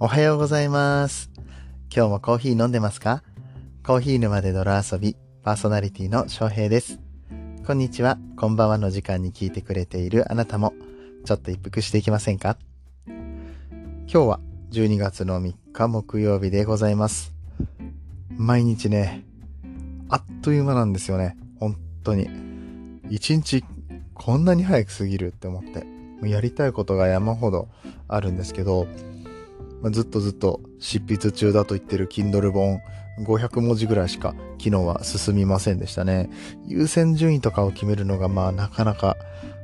おはようございます。今日もコーヒー飲んでますか？コーヒー沼で泥遊び、パーソナリティの翔平です。こんにちは、こんばんはの時間に聞いてくれているあなたも、ちょっと一服していきませんか？今日は12月の3日木曜日でございます。毎日ね、あっという間なんですよね。本当に。一日こんなに早く過ぎるって思って。やりたいことが山ほどあるんですけど、まあずっとずっと執筆中だと言ってる Kindle 本500文字ぐらいしか昨日は進みませんでしたね。優先順位とかを決めるのがまあなかなか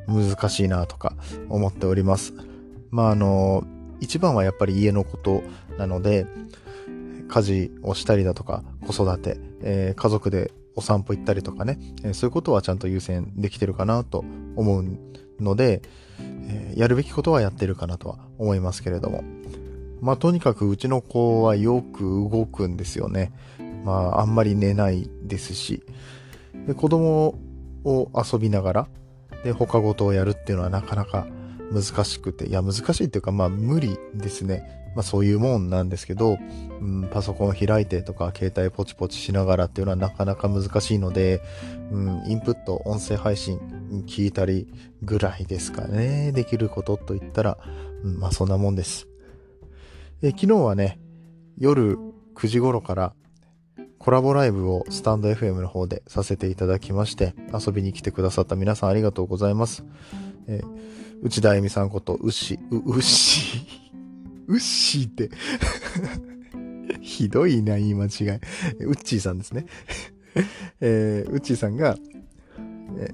難しいなとか思っております。まああの、一番はやっぱり家のことなので、家事をしたりだとか子育て、えー家族でお散歩行ったりとかね、えーそういうことはちゃんと優先できてるかなと思うので、えーやるべきことはやってるかなとは思いますけれども。まあとにかくうちの子はよく動くんですよね。まああんまり寝ないですし。で子供を遊びながら、で他事をやるっていうのはなかなか難しくて、いや難しいっていうかまあ無理ですね。まあそういうもんなんですけど、うん、パソコン開いてとか携帯ポチポチしながらっていうのはなかなか難しいので、うん、インプット、音声配信聞いたりぐらいですかね。できることと言ったら、うん、まあそんなもんです。え昨日はね、夜9時頃からコラボライブをスタンド FM の方でさせていただきまして、遊びに来てくださった皆さんありがとうございます。え内田恵美さんこと、うし、う、うし、うっしーって、ひどいな、言い間違い。うっちーさんですね。えー、うっちーさんが、え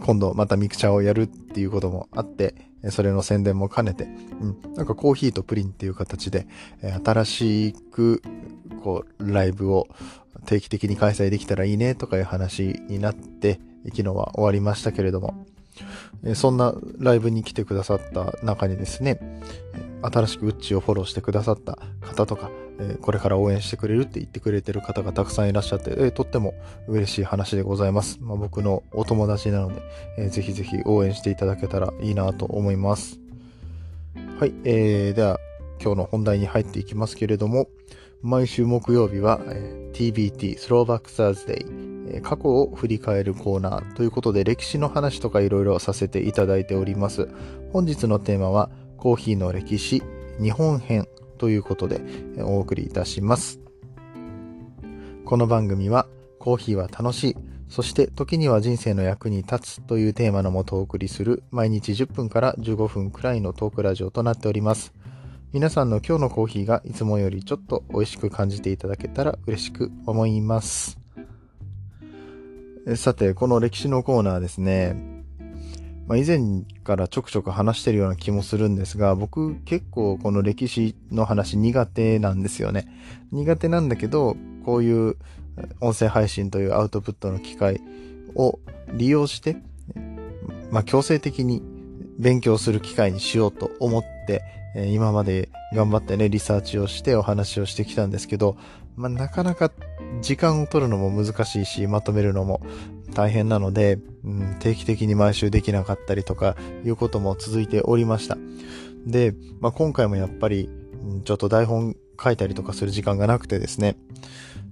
今度またミクチャをやるっていうこともあって、それの宣伝も兼ねて、うん、なんかコーヒーとプリンっていう形で、新しく、こう、ライブを定期的に開催できたらいいねとかいう話になって、昨日は終わりましたけれども、そんなライブに来てくださった中にですね、新しくウッチをフォローしてくださった方とか、これから応援してくれるって言ってくれてる方がたくさんいらっしゃって、とっても嬉しい話でございます。まあ、僕のお友達なので、ぜひぜひ応援していただけたらいいなと思います。はい、えー、では今日の本題に入っていきますけれども、毎週木曜日は、え TBT スローバックサーズデイ、過去を振り返るコーナーということで歴史の話とかいろいろさせていただいております。本日のテーマはコーヒーの歴史日本編ということでお送りいたします。この番組はコーヒーは楽しい、そして時には人生の役に立つというテーマのもとお送りする毎日10分から15分くらいのトークラジオとなっております。皆さんの今日のコーヒーがいつもよりちょっと美味しく感じていただけたら嬉しく思います。さて、この歴史のコーナーですね。まあ、以前からちょくちょく話してるような気もするんですが、僕結構この歴史の話苦手なんですよね。苦手なんだけど、こういう音声配信というアウトプットの機会を利用して、まあ、強制的に勉強する機会にしようと思って、今まで頑張ってね、リサーチをしてお話をしてきたんですけど、まあ、なかなか時間を取るのも難しいし、まとめるのも大変なので、うん、定期的に毎週できなかったりとかいうことも続いておりました。で、まあ、今回もやっぱり、ちょっと台本書いたりとかする時間がなくてですね、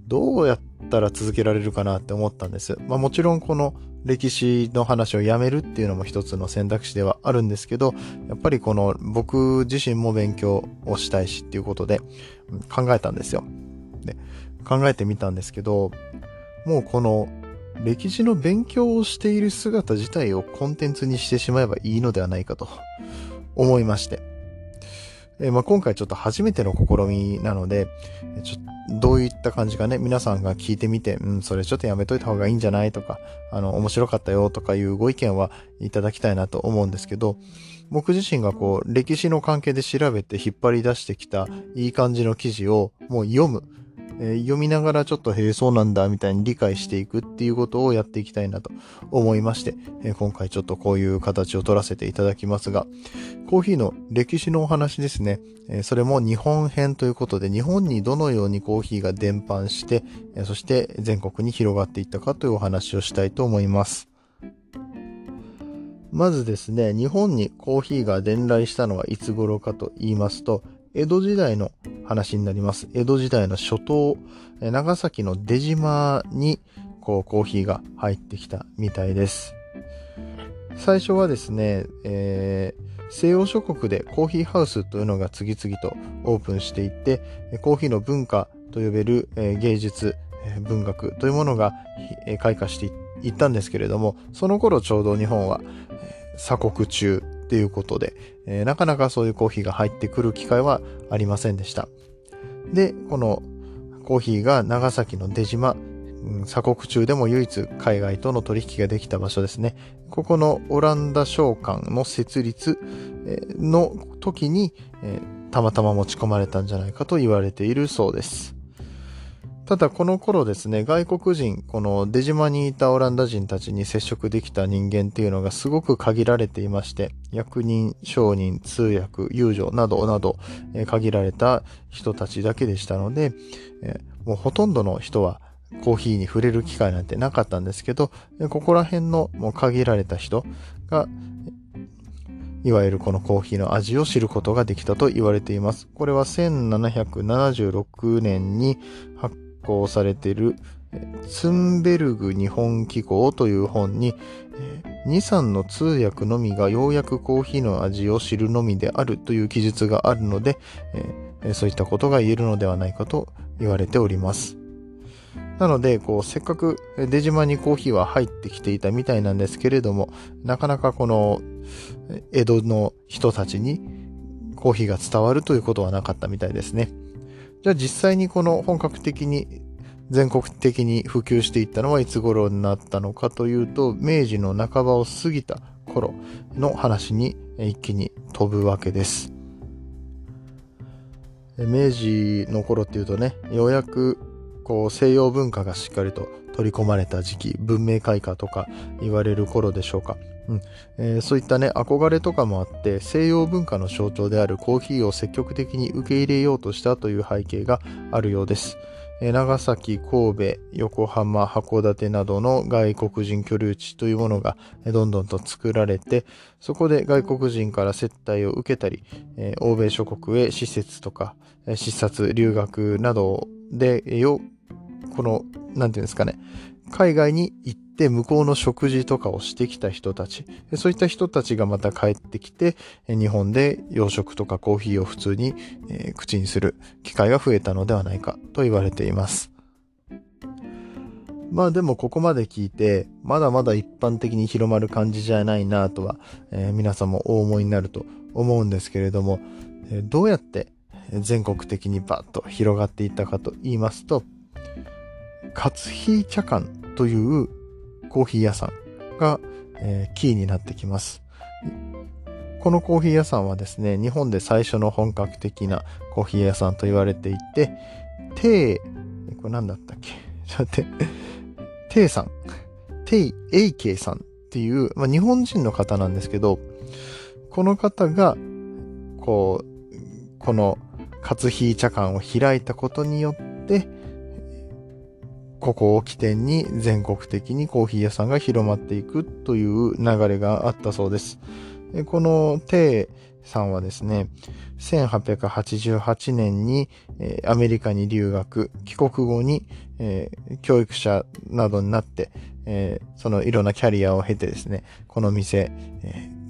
どうやったら続けられるかなって思ったんです。まあもちろんこの歴史の話をやめるっていうのも一つの選択肢ではあるんですけど、やっぱりこの僕自身も勉強をしたいしっていうことで考えたんですよ。で、考えてみたんですけど、もうこの歴史の勉強をしている姿自体をコンテンツにしてしまえばいいのではないかと 思いまして。えーまあ、今回ちょっと初めての試みなので、えちょどういった感じかね、皆さんが聞いてみて、うん、それちょっとやめといた方がいいんじゃないとか、あの、面白かったよとかいうご意見はいただきたいなと思うんですけど、僕自身がこう、歴史の関係で調べて引っ張り出してきたいい感じの記事をもう読む。えー読みながらちょっとへえそうなんだみたいに理解していくっていうことをやっていきたいなと思いまして、えー今回ちょっとこういう形を取らせていただきますが、コーヒーの歴史のお話ですね。えーそれも日本編ということで、日本にどのようにコーヒーが伝播して、えそして全国に広がっていったかというお話をしたいと思います。まずですね、日本にコーヒーが伝来したのはいつ頃かと言いますと、江戸時代の話になります。江戸時代の初頭、長崎の出島にこうコーヒーが入ってきたみたいです。最初はですね、えー、西洋諸国でコーヒーハウスというのが次々とオープンしていって、コーヒーの文化と呼べる芸術、文学というものが開花していったんですけれども、その頃ちょうど日本は鎖国中っていうことでえ、なかなかそういうコーヒーが入ってくる機会はありませんでした。で、このコーヒーが長崎の出島、鎖国中でも唯一海外との取引ができた場所ですね。ここのオランダ商館の設立の時にえ、たまたま持ち込まれたんじゃないかと言われているそうです。ただこの頃ですね、外国人、この出島にいたオランダ人たちに接触できた人間っていうのがすごく限られていまして、役人、商人、通訳、遊女などなど、え限られた人たちだけでしたので、えもうほとんどの人はコーヒーに触れる機会なんてなかったんですけど、ここら辺のもう限られた人が、いわゆるこのコーヒーの味を知ることができたと言われています。これは1776年に発行されているツンベルグ日本機構という本に、2、3の通訳のみがようやくコーヒーの味を知るのみであるという記述があるので、そういったことが言えるのではないかと言われております。なので、こう、せっかく出島にコーヒーは入ってきていたみたいなんですけれども、なかなかこの、江戸の人たちにコーヒーが伝わるということはなかったみたいですね。じゃあ実際にこの本格的に全国的に普及していったのはいつ頃になったのかというと、明治の半ばを過ぎた頃の話に一気に飛ぶわけです。明治の頃っていうとね、ようやくこう西洋文化がしっかりと取り込まれた時期、文明開化とか言われる頃でしょうか。うんえー、そういったね、憧れとかもあって、西洋文化の象徴であるコーヒーを積極的に受け入れようとしたという背景があるようです。えー、長崎、神戸、横浜、函館などの外国人居留地というものがどんどんと作られて、そこで外国人から接待を受けたり、えー、欧米諸国へ施設とか、視察、留学などでよ、この、なんていうんですかね、海外に行って向こうの食事とかをしてきた人たち、そういった人たちがまた帰ってきて、日本で洋食とかコーヒーを普通に、口にする機会が増えたのではないかと言われています。まあでもここまで聞いて、まだまだ一般的に広まる感じじゃないなとは、え、皆さんもお思いになると思うんですけれども、え、どうやって全国的にバッと広がっていったかと言いますと、活ヒー茶館というコーヒー屋さんが、えー、キーになってきます。このコーヒー屋さんはですね、日本で最初の本格的なコーヒー屋さんと言われていて、テー、これ何だったっけ？ちょっと待って、テイさん、テイ・エイケイさんっていう、まあ、日本人の方なんですけど、この方が、こう、この、活ヒー茶館を開いたことによって、ここを起点に全国的にコーヒー屋さんが広まっていくという流れがあったそうです。このテイさんはですね、1888年にアメリカに留学、帰国後に教育者などになって、そのいろんなキャリアを経てですね、この店、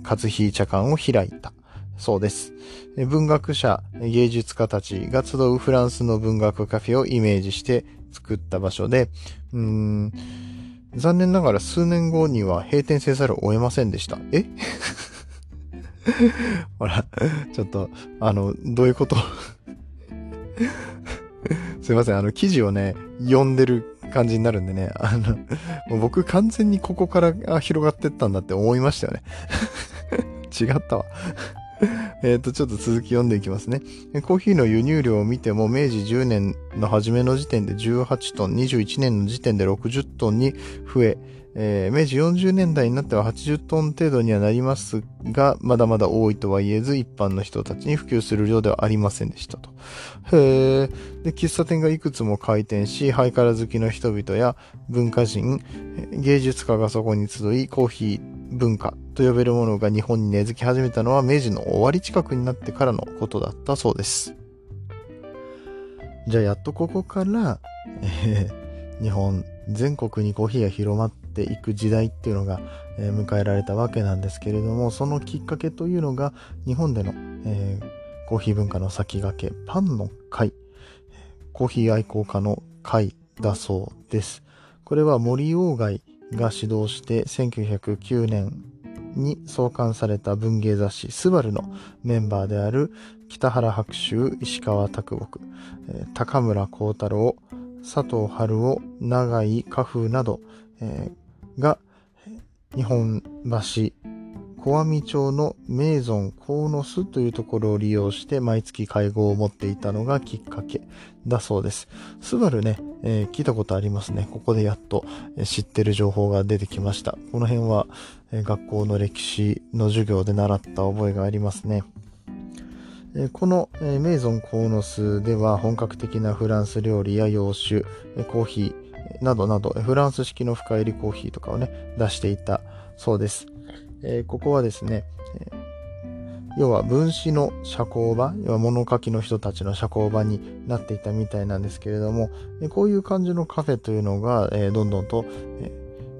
活ヒー茶館を開いた。そうです。文学者、芸術家たちが集うフランスの文学カフェをイメージして作った場所で、うーん、残念ながら数年後には閉店せざるを得ませんでした。え？ほら、ちょっと、あの、どういうこと？すいません、あの、記事をね、読んでる感じになるんでね、あの、もう僕完全にここから広がってったんだって思いましたよね。違ったわ。えっと、ちょっと続き読んでいきますね。コーヒーの輸入量を見ても、明治10年の初めの時点で18トン、21年の時点で60トンに増え、えー、明治40年代になっては80トン程度にはなりますが、まだまだ多いとは言えず、一般の人たちに普及する量ではありませんでしたと。へー。で、喫茶店がいくつも開店し、ハイカラ好きの人々や文化人、芸術家がそこに集い、コーヒー文化と呼べるものが日本に根付き始めたのは明治の終わり近くになってからのことだったそうです。じゃあやっとここから、えー、日本全国にコーヒーが広まっていく時代っていうのが、えー、迎えられたわけなんですけれども、そのきっかけというのが日本での、えー、コーヒー文化の先駆け、パンの会、コーヒー愛好家の会だそうです。これは森鴎外が指導して1909年に創刊された文芸雑誌スバルのメンバーである北原白秋、石川拓木、高村光太郎、佐藤春夫、永井花風など、えー、が日本橋小網町のメイゾンノスというところを利用して毎月会合を持っていたのがきっかけだそうです。スバルね、えー、聞いたことありますね。ここでやっと知ってる情報が出てきました。この辺は、え、学校の歴史の授業で習った覚えがありますね。えこの、えメイゾンノスでは本格的なフランス料理や洋酒、えコーヒーなどなど、フランス式の深入りコーヒーとかをね、出していたそうです。えー、ここはですね、え、要は分子の社交場、要は物書きの人たちの社交場になっていたみたいなんですけれども、えこういう感じのカフェというのが、えどんどんと、え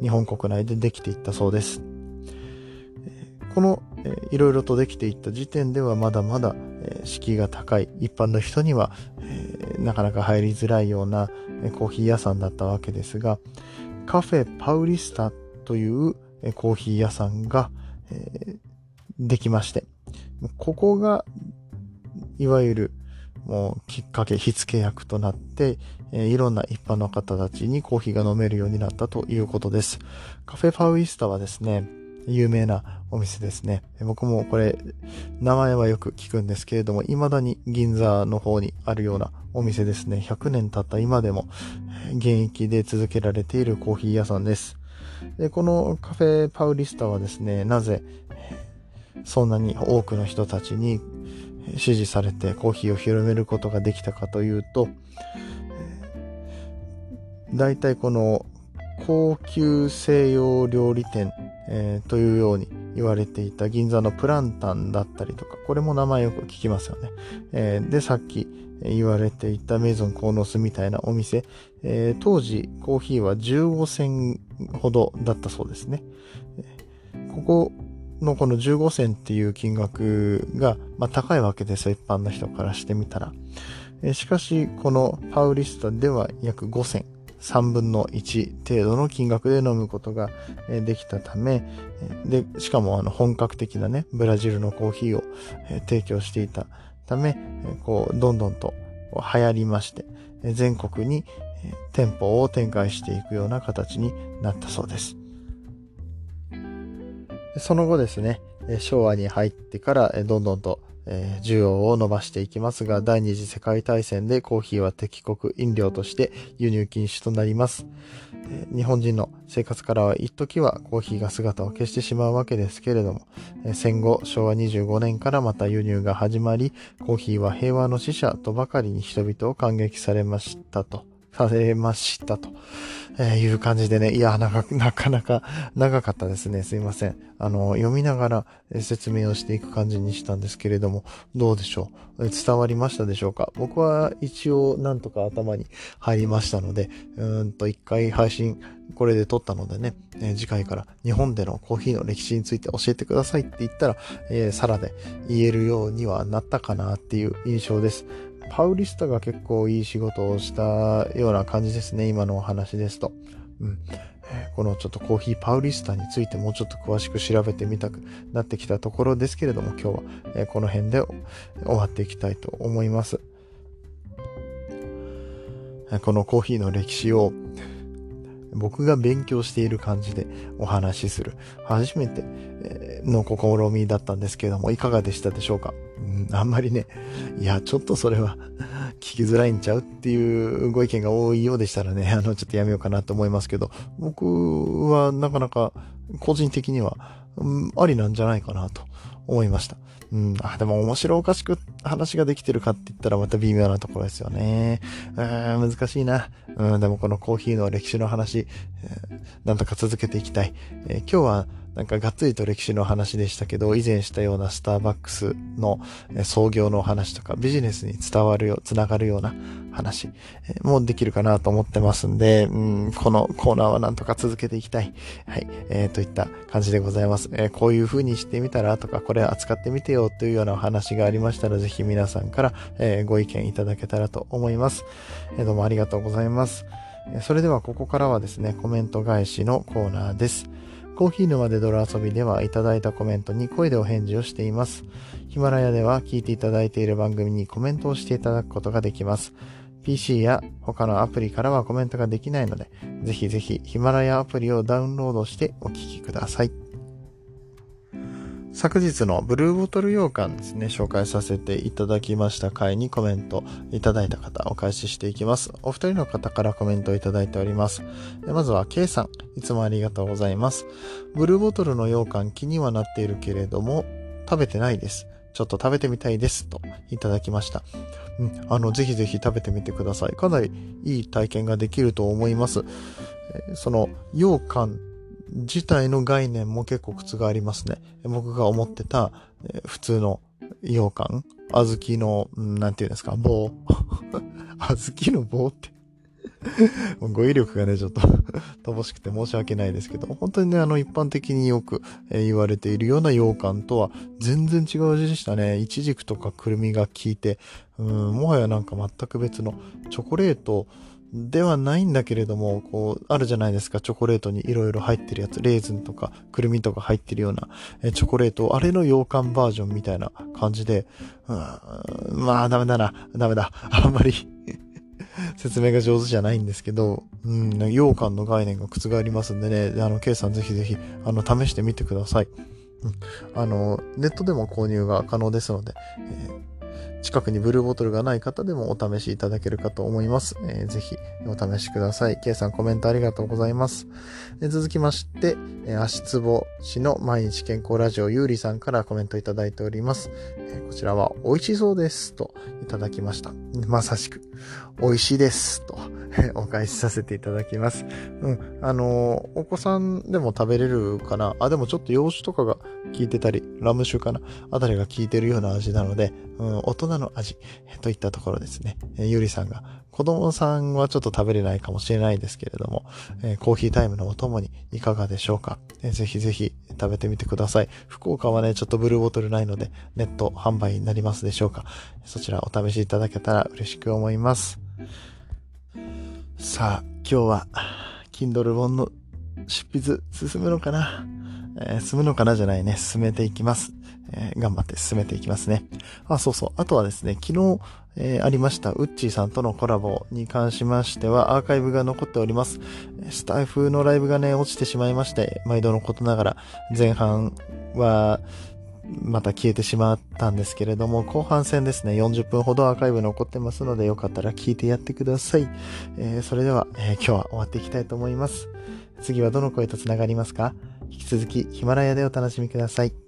日本国内でできていったそうです。この、えー、いろいろとできていった時点ではまだまだ、えー、敷居が高い一般の人には、えー、なかなか入りづらいような、えコーヒー屋さんだったわけですがカフェパウリスタというコーヒー屋さんが、えー、できまして、ここが、いわゆる、もうきっかけ、火付け役となって、え、いろんな一般の方たちにコーヒーが飲めるようになったということです。カフェファウイスタはですね、有名なお店ですね。僕もこれ、名前はよく聞くんですけれども、未だに銀座の方にあるようなお店ですね。100年経った今でも現役で続けられているコーヒー屋さんです。で、このカフェパウリスタはですね、なぜそんなに多くの人たちに支持されてコーヒーを広めることができたかというと、大体この高級西洋料理店、えー、というように言われていた銀座のプランタンだったりとか、これも名前よく聞きますよね。えー、で、さっき言われていたメゾンコーノスみたいなお店、えー、当時コーヒーは15銭ほどだったそうですね。ここのこの15銭っていう金額が、まあ、高いわけですよ、一般の人からしてみたら。えー、しかし、このパウリスタでは約5銭。3分の1程度の金額で飲むことができたため、で、しかもあの本格的なね、ブラジルのコーヒーを提供していたため、こう、どんどんと流行りまして、全国に店舗を展開していくような形になったそうです。その後ですね、昭和に入ってからどんどんと、需要を伸ばしていきますが、第二次世界大戦でコーヒーは敵国飲料として輸入禁止となります。日本人の生活からは一時はコーヒーが姿を消してしまうわけですけれども、戦後昭和25年からまた輸入が始まり、コーヒーは平和の使者とばかりに人々を感激されましたと。されましたと、えいう感じでね、いや、なかなかなか長かったですね。すいません。あの、読みながら説明をしていく感じにしたんですけれども、どうでしょう？伝わりましたでしょうか？僕は一応なんとか頭に入りましたので、うんと一回配信これで撮ったのでね、え次回から日本でのコーヒーの歴史について教えてくださいって言ったら、えー、さらで言えるようにはなったかなっていう印象です。パウリスタが結構いい仕事をしたような感じですね、今のお話ですと。うん。このちょっとコーヒーパウリスタについてもうちょっと詳しく調べてみたくなってきたところですけれども、今日はこの辺で終わっていきたいと思います。このコーヒーの歴史を僕が勉強している感じでお話しする。初めての試みだったんですけれどもいかがでしたでしょうか、うん、あんまりねいやちょっとそれは 聞きづらいんちゃうっていうご意見が多いようでしたらね あのちょっとやめようかなと思いますけど僕はなかなか個人的には、うん、ありなんじゃないかなと思いましたうん、あ、でも面白おかしく話ができてるかって言ったらまた微妙なところですよね。うん、難しいな。うん、でもこのコーヒーの歴史の話、えー、なんとか続けていきたい。えー、今日はなんかがっつりと歴史の話でしたけど、以前したようなスターバックスの創業の話とか、ビジネスに伝わるよ、つながるような話もできるかなと思ってますんで、うん、このコーナーはなんとか続けていきたい。はい、えー、といった感じでございます。えー、こういう風にしてみたらとか、これ扱ってみてよというようなお話がありましたら、ぜひ皆さんから、えー、ご意見いただけたらと思います。えー、どうもありがとうございます。それではここからはですね、コメント返しのコーナーです。コーヒー沼で泥遊びではいただいたコメントに声でお返事をしています。ヒマラヤでは聞いていただいている番組にコメントをしていただくことができます。PC や他のアプリからはコメントができないので、ぜひぜひヒマラヤアプリをダウンロードしてお聴きください。昨日のブルーボトル羊羹ですね、紹介させていただきました回にコメントいただいた方、お返ししていきます。お二人の方からコメントをいただいております。まずは K さん、いつもありがとうございます。ブルーボトルの羊羹気にはなっているけれども、食べてないです。ちょっと食べてみたいです。といただきました。うん、あの、ぜひぜひ食べてみてください。かなりいい体験ができると思います。その、羊羹自体の概念も結構覆りますね。僕が思ってた、えー、普通の羊羹小豆の、なんていうんですか、棒。小豆の棒って 語彙力がね、ちょっと 乏しくて申し訳ないですけど、本当にね、あの、一般的によく、え、言われているような羊羹とは全然違う味でしたね。イチジクとかくるみが効いて、うん、もはやなんか全く別のチョコレート、ではないんだけれども、こう、あるじゃないですか、チョコレートにいろいろ入ってるやつ、レーズンとか、くるみとか入ってるような、えチョコレート、あれの羊羹バージョンみたいな感じで、うん、まあ、ダメだな、ダメだ。あんまり 説明が上手じゃないんですけど、うん、羊羹の概念が覆りますんでね、あの、ケイさんぜひぜひ、あの、試してみてください。うん、あの、ネットでも購入が可能ですので、えー近くにブルーボトルがない方でもお試しいただけるかと思います。えー、ぜひお試しください。K さんコメントありがとうございます。えー、続きまして、えー、足つぼ市の毎日健康ラジオゆうりさんからコメントいただいております。えー、こちらは美味しそうですといただきました。まさしく美味しいですと お返しさせていただきます。うん。あの、お子さんでも食べれるかな？あ、でもちょっと洋酒とかが効いてたり、ラム酒かな？あたりが効いてるような味なので、うん、大人の味といったところですね。えゆりさんが、子供さんはちょっと食べれないかもしれないですけれども、えー、コーヒータイムのお供にいかがでしょうか、えー、ぜひぜひ食べてみてください。福岡はね、ちょっとブルーボトルないので、ネット販売になりますでしょうか？そちらお試しいただけたら嬉しく思います。さあ、今日は、Kindle 本の執筆進むのかな、えー、進むのかなじゃないね。進めていきます。えー、頑張って進めていきますね。あ、そうそう。あとはですね、昨日、えー、ありました、ウッチーさんとのコラボに関しましては、アーカイブが残っております。スタイフのライブがね、落ちてしまいまして、毎度のことながら、前半は、また消えてしまったんですけれども、後半戦ですね、40分ほどアーカイブ残ってますので、よかったら聞いてやってください。えー、それでは、えー、今日は終わっていきたいと思います。次はどの声と繋がりますか？引き続きヒマラヤでお楽しみください。